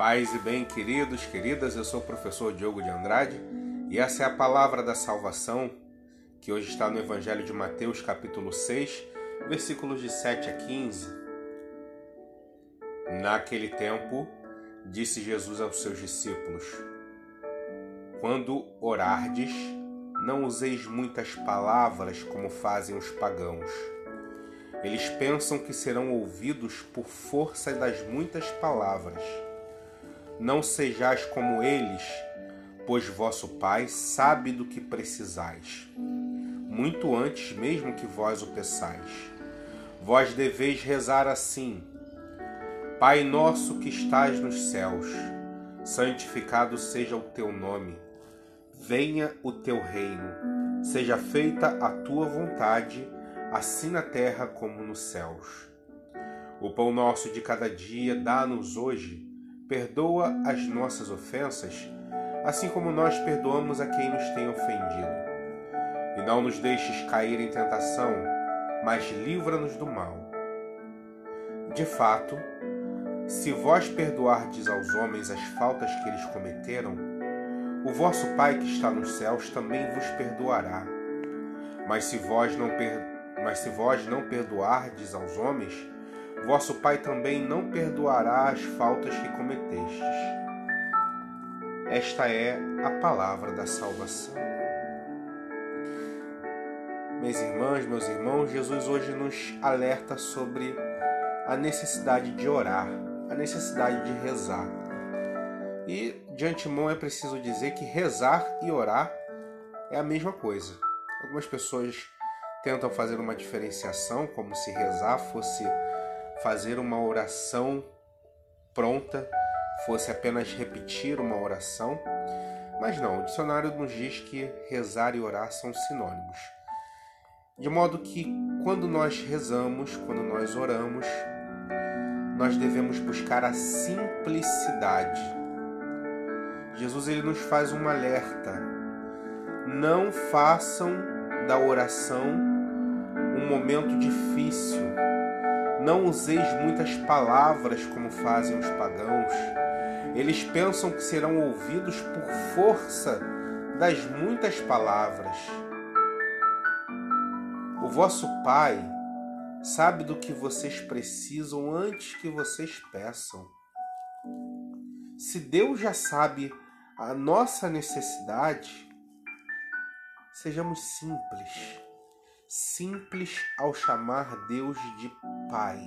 Paz e bem, queridos, queridas, eu sou o professor Diogo de Andrade e essa é a palavra da salvação que hoje está no Evangelho de Mateus, capítulo 6, versículos de 7 a 15. Naquele tempo, disse Jesus aos seus discípulos: Quando orardes, não useis muitas palavras como fazem os pagãos. Eles pensam que serão ouvidos por força das muitas palavras. Não sejais como eles, pois vosso Pai sabe do que precisais, muito antes mesmo que vós o peçais. Vós deveis rezar assim: Pai nosso que estás nos céus, santificado seja o teu nome. Venha o teu reino. Seja feita a tua vontade, assim na terra como nos céus. O pão nosso de cada dia dá-nos hoje Perdoa as nossas ofensas, assim como nós perdoamos a quem nos tem ofendido. E não nos deixes cair em tentação, mas livra-nos do mal. De fato, se vós perdoardes aos homens as faltas que eles cometeram, o vosso Pai que está nos céus também vos perdoará. Mas se vós não, per... Mas se vós não perdoardes aos homens, vosso Pai também não perdoará as faltas que cometestes. Esta é a palavra da salvação. Minhas irmãs, meus irmãos, Jesus hoje nos alerta sobre a necessidade de orar, a necessidade de rezar. E de antemão é preciso dizer que rezar e orar é a mesma coisa. Algumas pessoas tentam fazer uma diferenciação, como se rezar fosse fazer uma oração pronta, fosse apenas repetir uma oração. Mas não, o dicionário nos diz que rezar e orar são sinônimos. De modo que quando nós rezamos, quando nós oramos, nós devemos buscar a simplicidade. Jesus ele nos faz um alerta. Não façam da oração um momento difícil, não useis muitas palavras como fazem os pagãos. Eles pensam que serão ouvidos por força das muitas palavras. O vosso Pai sabe do que vocês precisam antes que vocês peçam. Se Deus já sabe a nossa necessidade, sejamos simples simples ao chamar Deus de Pai.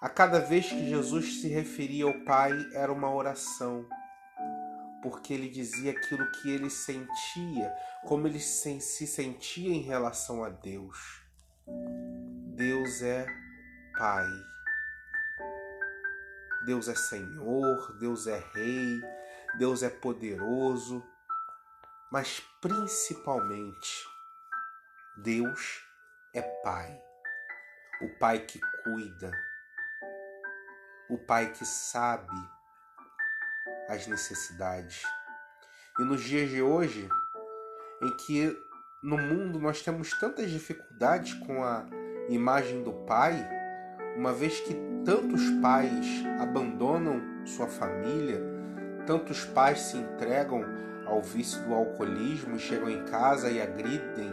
A cada vez que Jesus se referia ao Pai era uma oração, porque ele dizia aquilo que ele sentia, como ele se sentia em relação a Deus. Deus é Pai. Deus é Senhor, Deus é Rei, Deus é poderoso, mas principalmente Deus é Pai, o Pai que cuida, o Pai que sabe as necessidades. E nos dias de hoje, em que no mundo nós temos tantas dificuldades com a imagem do Pai, uma vez que tantos pais abandonam sua família, tantos pais se entregam ao vício do alcoolismo e chegam em casa e agridem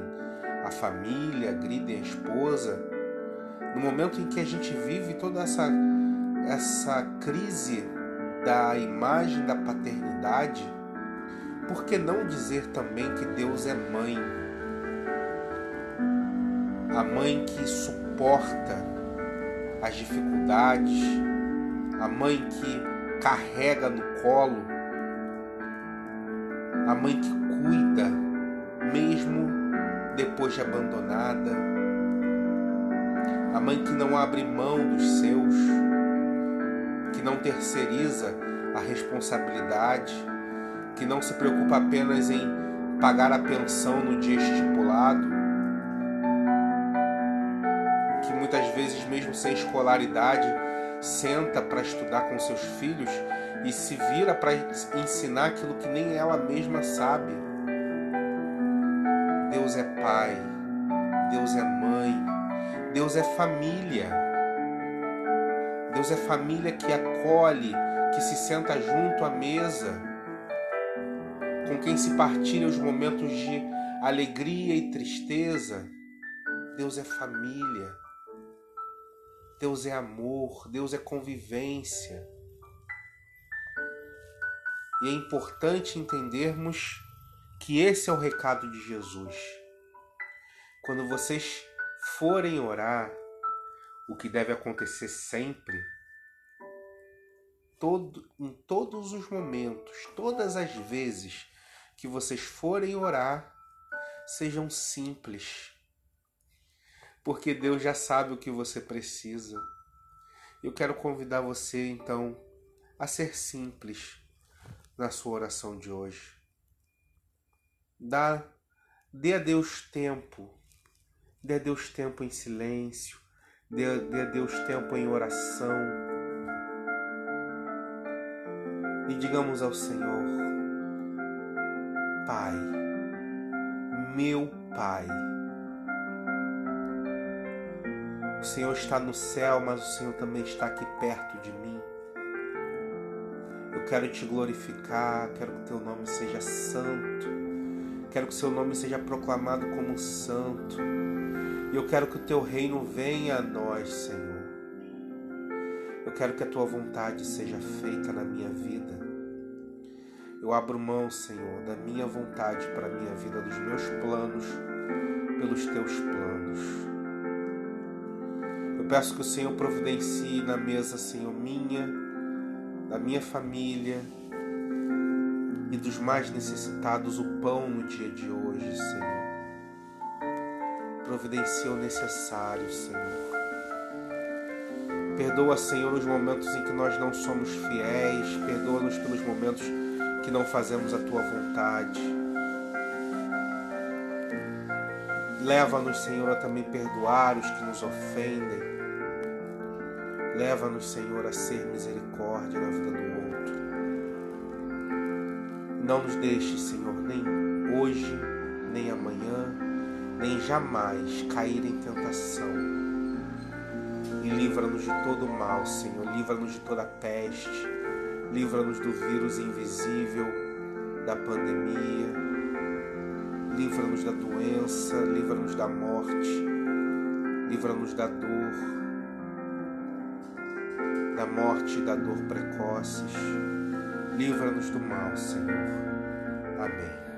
a família, agridem a esposa. No momento em que a gente vive toda essa, essa crise da imagem da paternidade, por que não dizer também que Deus é mãe? A mãe que suporta as dificuldades, a mãe que carrega no colo, a mãe que cuida mesmo depois de abandonada, a mãe que não abre mão dos seus, que não terceiriza a responsabilidade, que não se preocupa apenas em pagar a pensão no dia estipulado, que muitas vezes, mesmo sem escolaridade, senta para estudar com seus filhos e se vira para ensinar aquilo que nem ela mesma sabe. Deus é pai, Deus é mãe, Deus é família. Deus é família que acolhe, que se senta junto à mesa, com quem se partilha os momentos de alegria e tristeza. Deus é família. Deus é amor, Deus é convivência. E é importante entendermos que esse é o recado de Jesus. Quando vocês forem orar, o que deve acontecer sempre, todo, em todos os momentos, todas as vezes que vocês forem orar, sejam simples. Porque Deus já sabe o que você precisa. Eu quero convidar você então a ser simples na sua oração de hoje. Dá, dê a Deus tempo, dê a Deus tempo em silêncio, Dê, a Deus tempo em oração. E digamos ao Senhor: Pai, meu Pai. O Senhor está no céu, mas o Senhor também está aqui perto de mim. Eu quero te glorificar, quero que teu nome seja santo, quero que seu nome seja proclamado como santo. E eu quero que o teu reino venha a nós, Senhor. Eu quero que a tua vontade seja feita na minha vida. Eu abro mão, Senhor, da minha vontade para a minha vida, dos meus planos, pelos teus planos. Eu peço que o Senhor providencie na mesa, Senhor, minha, da minha família e dos mais necessitados o pão no dia de hoje, Senhor providencia o necessário, Senhor. Perdoa, Senhor, os momentos em que nós não somos fiéis, perdoa-nos pelos momentos que não fazemos a tua vontade. Leva-nos, Senhor, a também perdoar os que nos ofendem. Leva-nos, Senhor, a ser misericórdia na vida do outro. Não nos deixes, Senhor, nem hoje, nem amanhã, nem jamais cair em tentação. E livra-nos de todo mal, Senhor. Livra-nos de toda peste. Livra-nos do vírus invisível, da pandemia. Livra-nos da doença. Livra-nos da morte. Livra-nos da dor. Da morte e da dor precoces. Livra-nos do mal, Senhor. Amém.